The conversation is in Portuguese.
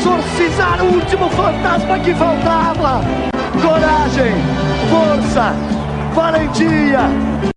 exorcizar o último fantasma que faltava. Coragem, força, valentia.